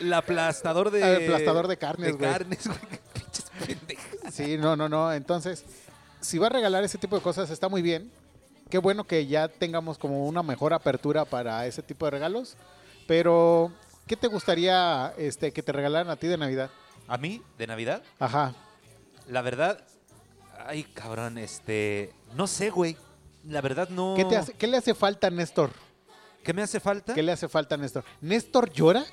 El aplastador de... El aplastador de carnes, De güey. carnes, güey. Qué pinches pendejas. sí, no, no, no. Entonces, si va a regalar ese tipo de cosas, está muy bien. Qué bueno que ya tengamos como una mejor apertura para ese tipo de regalos. Pero, ¿qué te gustaría este, que te regalaran a ti de Navidad? A mí, de Navidad, Ajá. la verdad... Ay, cabrón, este... No sé, güey. La verdad no... ¿Qué, te hace, ¿Qué le hace falta a Néstor? ¿Qué me hace falta? ¿Qué le hace falta a Néstor? ¿Néstor llora?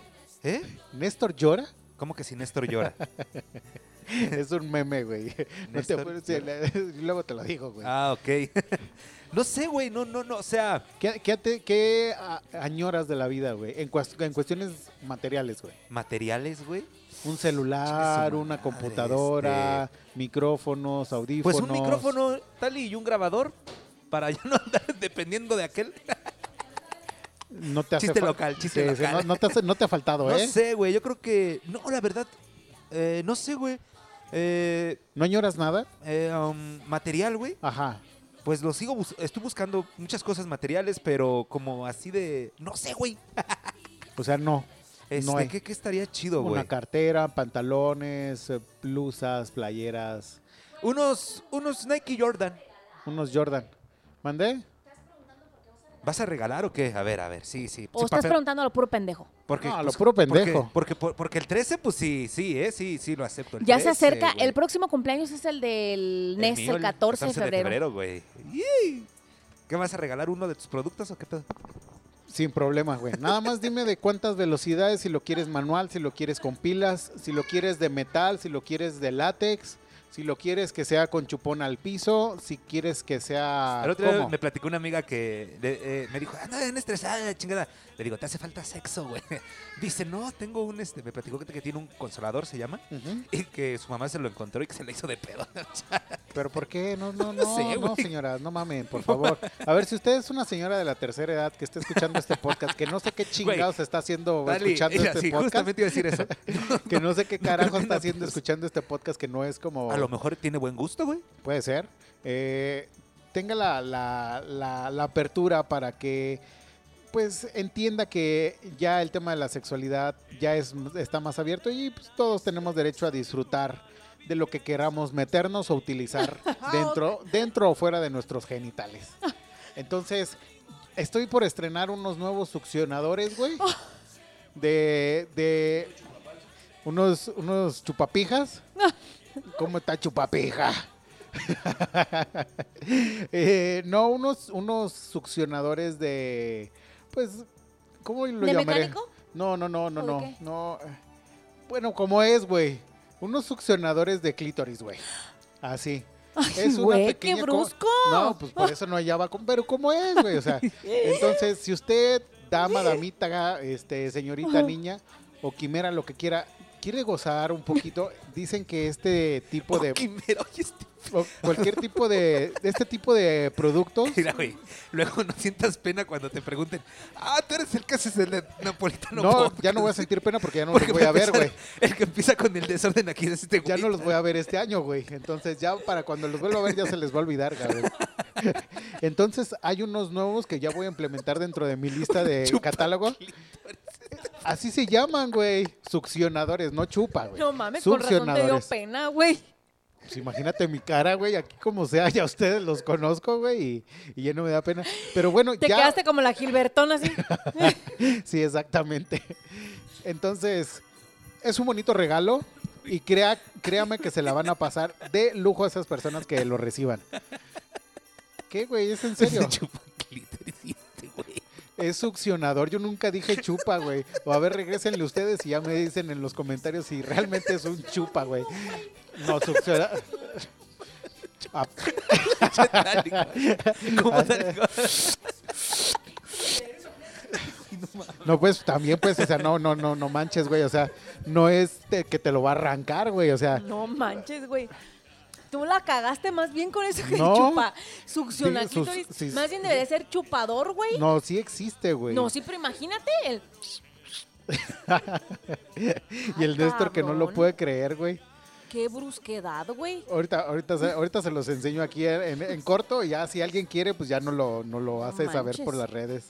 ¿Eh? ¿Néstor llora? ¿Cómo que si Néstor llora? es un meme, güey. No te acuerdas, sí, luego te lo digo, güey. ah, ok. no sé, güey, no, no, no, o sea... ¿Qué, qué te- qué, a- añoras de la vida, güey? En, cues- en cuestiones materiales, güey. Materiales, güey. Un celular, su una madre, computadora, micrófonos, Pues audífonos. un micrófono tal y un grabador para ya no andar dependiendo de aquel. No te hace Chiste fa- local, chiste Sí, sí, local. no, no te hace- no te ha faltado, No ¿eh? sé, güey, yo creo que... No, la verdad, eh, no sé, güey. Eh, ¿No añoras nada? eh, um, material, güey. Ajá. Pues lo sigo, bus- estoy buscando muchas cosas materiales, pero como así de... No sé, güey. O sea, no. Este, no hay. ¿qué, qué estaría chido, güey? Una cartera, pantalones, eh, blusas, playeras. Unos, unos Nike Jordan. Unos Jordan. ¿Mandé? ¿Vas a regalar o qué? A ver, a ver, sí, sí. O sí, estás papel- preguntando a lo puro pendejo. Porque, No, a lo pues, puro pendejo. Porque, porque, porque el 13, pues sí, sí, ¿eh? Sí, sí, lo acepto. el Ya se 13, acerca, el próximo cumpleaños es el del El NES, mío, el 14 de 14 febrero. güey. ¿Qué vas a regalar uno de tus productos o qué pedo? Sin problema, güey. Nada más dime de cuántas velocidades, si lo quieres manual, si lo quieres con pilas, si lo quieres de metal, si lo quieres de látex, si lo quieres que sea con chupón al piso, si quieres que sea... El otro día me platicó una amiga que de- eh, me dijo, anda bien estresada, chingada. Le digo, te hace falta sexo, güey. Dice, no, tengo un, este, me platicó que, que tiene un consolador, se llama, y que su mamá se lo encontró y que se le hizo de pedo. ¿Pero por qué? No, no, No no, sé, no, güey. señora, no mamen, por favor. A ver, si usted es una señora de la tercera edad que está escuchando este podcast, que no sé qué chingados está haciendo Dale, escuchando mira, este sí, podcast, justamente iba a decir eso. que no sé qué carajo está haciendo pues. escuchando este podcast, que no es como... A lo mejor tiene buen gusto, güey. Puede ser. Eh, tenga la, la- la- la apertura para que pues entienda que ya el tema de la sexualidad ya es, está más abierto y pues, todos tenemos derecho a disfrutar de lo que queramos meternos o utilizar dentro, dentro o fuera de nuestros genitales. Entonces, estoy por estrenar unos nuevos succionadores, güey. De, de unos, unos chupapijas. ¿Cómo está chupapija? Eh, no, unos, unos succionadores de. Pues, ¿cómo lo ¿De llamaré? mecánico? No, no, no, no, ¿O de no. qué? no. Bueno, como es, güey. Unos succionadores de clítoris, güey. Así. Ay, Es una qué pequeña co- brusco. No, pues por eso no hallaba. con- Pero ¿cómo es, güey? O sea, entonces, si usted, dama, damita, este, señorita, niña, o quimera, lo que quiera, quiere gozar un poquito, dicen que este tipo de. Este- o cualquier tipo de. de este tipo de productos. Mira, güey. Luego no sientas pena cuando te pregunten, ah, tú eres el que haces el napolitano. No, podcast". ya no voy a sentir pena porque ya no Porque los voy a ver, güey. El que empieza con el desorden aquí es este güey. Ya no los voy a ver este año, güey. Entonces ya para cuando los vuelva a ver ya se les va a olvidar, cabrón. Entonces hay unos nuevos que ya voy a implementar dentro de mi lista de Chupa catálogo. Así se llaman, güey. Succionadores, no chupa, güey. No mames, con razón te dio pena, güey. Pues imagínate mi cara, güey. Aquí como sea, ya ustedes los conozco, güey. Y, y ya no me da pena. Pero bueno, Te ya. quedaste como la Gilbertona así. Sí, exactamente. Entonces, es un bonito regalo y crea, créame que se la van a pasar de lujo a esas personas que lo reciban. ¿Qué, güey? ¿Es en serio? Chupa este güey. Es succionador. Yo nunca dije chupa, güey. O a ver, regrésenle ustedes y ya me dicen en los comentarios si realmente es un chupa, güey. No, succionador. Ah. ¿Cómo no, pues también, pues, o sea, no, no, no, no manches, güey. O sea, no es de que te lo va a arrancar, güey. O sea, No manches, güey. Tú la cagaste más bien con eso que No. chupa. Succiona Sí, sus- clítoris. sí, Más bien debería ser chupador, güey. no, sí existe, güey. No, sí, pero imagínate el... Y el Néstor que no lo puede creer, güey. Qué brusquedad, güey. Ahorita, ahorita, se, ahorita se los enseño aquí en, en corto y ya si alguien quiere, pues ya no lo, no lo hace saber por las redes.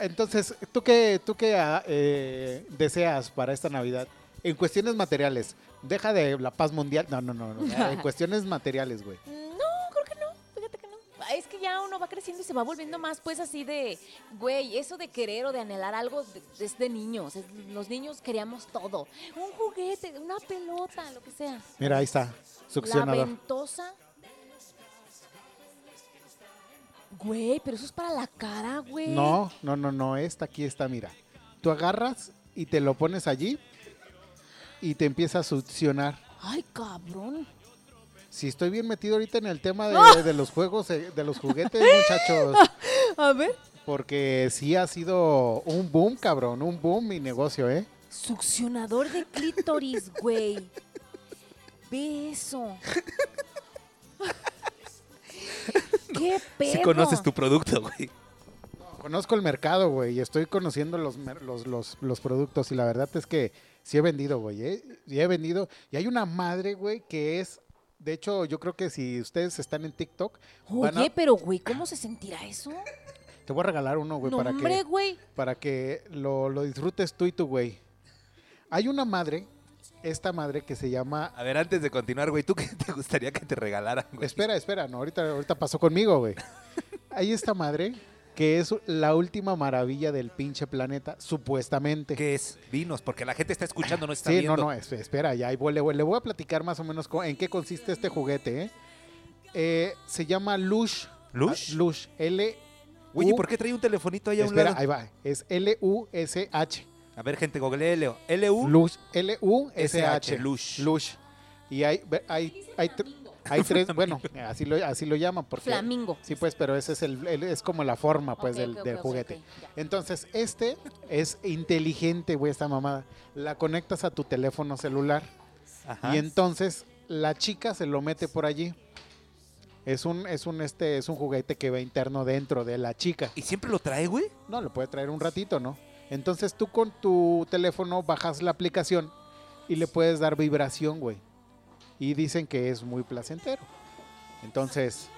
Entonces, ¿tú qué, tú qué ah, eh, deseas para esta Navidad? En cuestiones materiales. Deja de la paz mundial. No, no, no. no, En cuestiones materiales, güey. No, creo que no. Fíjate que no. Es que ya uno va creciendo y se va volviendo más, pues, así de, güey, eso de querer o de anhelar algo de- es de niños. Los niños queríamos todo. Un juguete, una pelota, lo que sea. Mira, ahí está. La Succionador. ventosa. Güey, pero eso es para la cara, güey. No, no, no, no. Esta aquí está, mira. Tú agarras y te lo pones allí y te empieza a succionar. Ay, cabrón. Si estoy bien metido ahorita en el tema ¡Ah! de, de los juegos, eh, de los juguetes, muchachos. A ver. Porque sí ha sido un boom, cabrón. Un boom mi negocio, ¿eh? Succionador de clítoris, güey. Ve eso. ¿Qué pedo? Si conoces tu producto, güey. Conozco el mercado, güey, y estoy conociendo los, los, los, los productos. Y la verdad es que sí he vendido, güey, ¿eh? Sí he vendido. Y hay una madre, güey, que es... De hecho, yo creo que si ustedes están en TikTok, van a- Oye, pero güey, ¿cómo se sentirá eso? te voy a regalar uno, güey, no, para hombre, que... güey. para que lo, lo disfrutes tú y tu güey. Hay una madre esta madre que se llama... A ver, antes de continuar, güey, ¿tú qué te gustaría que te regalaran, güey? Espera, espera, no, ahorita, ahorita pasó conmigo, güey. Hay esta madre que es la última maravilla del pinche planeta, supuestamente. ¿Qué es? Vinos, porque la gente está escuchando, no está Sí, viendo. no, no, es- espera, ya le, voy- le voy a platicar más o menos en qué consiste este juguete, ¿eh? Eh, se llama Lush. ¿Lush? Ah, Lush, L... Oye, ¿y U- por qué trae un telefonito ahí a un Espera, lado? ahí va, es L-U-S-H. A ver, gente, google L. L-U. Lush, L-U-S-H. S-H, Lush. Lush. Y hay, hay, hay, hay tres, bueno, así lo, así lo llaman porque... Flamingo. Sí, pues, pero ese es el, el- es como la forma, pues, del, juguete. Entonces, este es inteligente, güey, esta mamada. La conectas a tu teléfono celular Ajá. y entonces la chica se lo mete por allí. Es un, es un, este, es un juguete que va interno dentro de la chica. ¿Y siempre lo trae, güey? No, lo puede traer un ratito, ¿no? Entonces tú con tu teléfono bajas la aplicación y le puedes dar vibración, güey. Y dicen que es muy placentero. Entonces,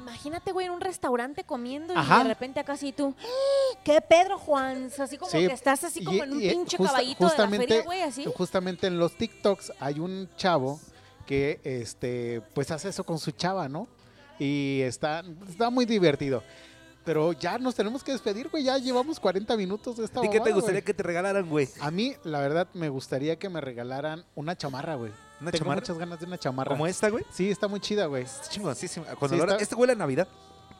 Imagínate, güey, en un restaurante comiendo y de repente acá sí tú. ¡Ah! ¿Qué Pedro Juan? Así como Sí, que estás así como y- en un y, eh, pinche justa- caballito de la justamente- feria, güey, así. justamente en los TikToks hay un chavo que este pues hace eso con su chava, ¿no? Y está, está muy divertido. Pero ya nos tenemos que despedir, güey. Ya llevamos 40 minutos de esta ¿Y qué te gustaría güey. que te regalaran, güey? A mí, la verdad, me gustaría que me regalaran una chamarra, güey. ¿Una Tengo chamarra? muchas ganas de una chamarra. ¿Como esta, güey? Sí, está muy chida, güey. Es chingoncísima. Sí, está- Este huele a Navidad.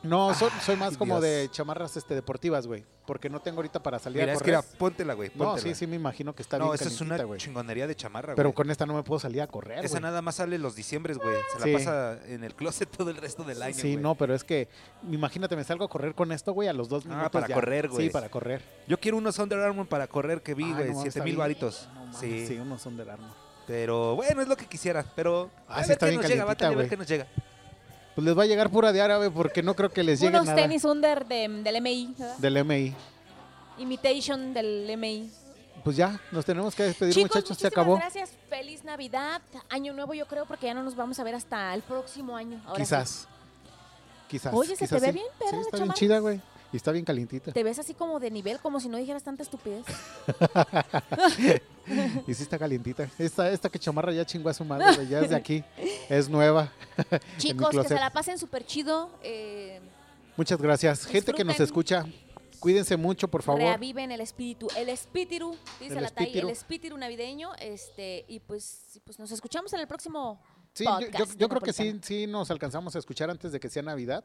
No, so- soy más Ay, como Dios. de chamarras este, deportivas, güey. Porque no tengo ahorita para salir Mira, a es que correr. mira, póntela, güey. no, póntela. sí, sí, me imagino que está no, bien esa es una güey. chingonería de chamarra, Pero güey. con esta no me puedo salir a correr, Esa güey. nada más sale los diciembres, güey. Se Sí. la pasa en el closet todo el resto del año, Sí, güey. no, pero es que imagínate, me salgo a correr con esto, güey, a los dos Ah, minutos para ya. correr, güey. Sí, para correr. Yo quiero unos Under Armour para correr que vi, Ah, güey. no, Siete está mil bien. varitos. No mames, sí. sí, unos son del arma. Pero bueno, es lo que quisiera. Pero Ah, a sí, ver está qué bien nos llega. Va a ver qué nos llega. Pues les va a llegar pura de árabe porque no creo que les llegue Unos nada tenis under de, del MI, ¿verdad? del MI. Imitation del MI. Pues ya, nos tenemos que despedir, Chicos, muchachos, se acabó. gracias. Feliz Navidad, Año Nuevo, yo creo, porque ya no nos vamos a ver hasta el próximo año. Ahora sí. Quizás. Quizás. Oye, ¿se te quizás ve sí. bien, perra, Sí, está bien chida, güey. Y está bien calientita. Te ves así como de nivel, como si no dijeras tanta estupidez. Y sí está calientita. Esta, esta que chamarra ya chingó a su madre. Ya es de aquí. Es nueva. Chicos, que se la pasen súper chido. Eh, Muchas gracias. Gente que nos escucha, cuídense mucho, por favor. reaviven el espíritu. El espíritu, dice El la Tai, el espíritu navideño. Este, y pues, pues nos escuchamos en el próximo Sí, yo, podcast. yo- creo que sí, sí nos alcanzamos a escuchar antes de que sea Navidad.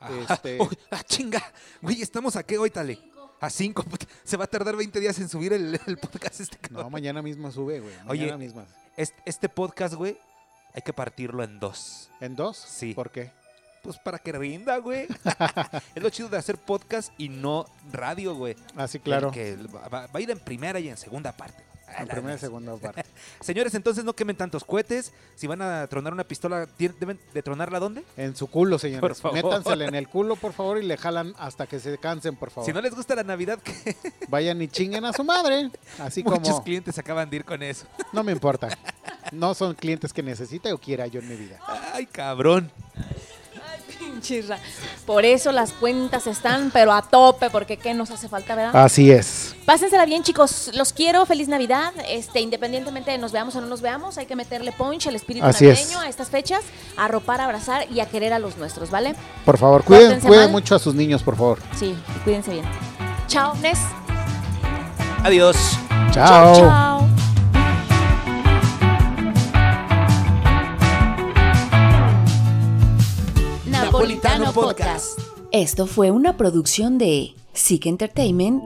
Ah, Este- ah, chinga. Güey, estamos a qué hoy, Tale. A cinco. puta. Se va a tardar 20 días en subir el, el podcast este No, cabrón. mañana mismo sube, güey. Oye, Mañana mismo. Este, este podcast, güey, hay que partirlo en dos. ¿En dos? Sí. ¿Por qué? Pues para que rinda, güey. es lo chido de hacer podcast y no radio, güey. Ah, sí, claro. Que va, va- va a ir en primera y en segunda parte. En primera y segunda parte. Señores, entonces no quemen tantos cohetes. Si van a tronar una pistola, ¿tien- ¿deben de tronarla dónde? En su culo, señores. Por favor. Métansela en el culo, por favor, y le jalan hasta que se cansen, por favor. Si no les gusta la Navidad, que Vayan y chinguen a su madre. Así muchos como... clientes acaban de ir con eso. No me importa. No son clientes que necesite o quiera yo en mi vida. Ay, cabrón. Ay, pinche Ra. Por eso las cuentas están, pero a tope, porque ¿qué nos hace falta, verdad? Así es. Pásensela bien, chicos. Los quiero. Feliz Navidad. Este, independientemente de nos veamos o no nos veamos, hay que meterle punch, el espíritu Así es. navideño a estas fechas, a arropar, a abrazar y a querer a los nuestros, ¿vale? Por favor, cuiden, cuiden mucho a sus niños, por favor. Sí, cuídense bien. Chao, Nes. Adiós. Chao. Chao. Napolitano Podcast. Esto fue una producción de Sick Entertainment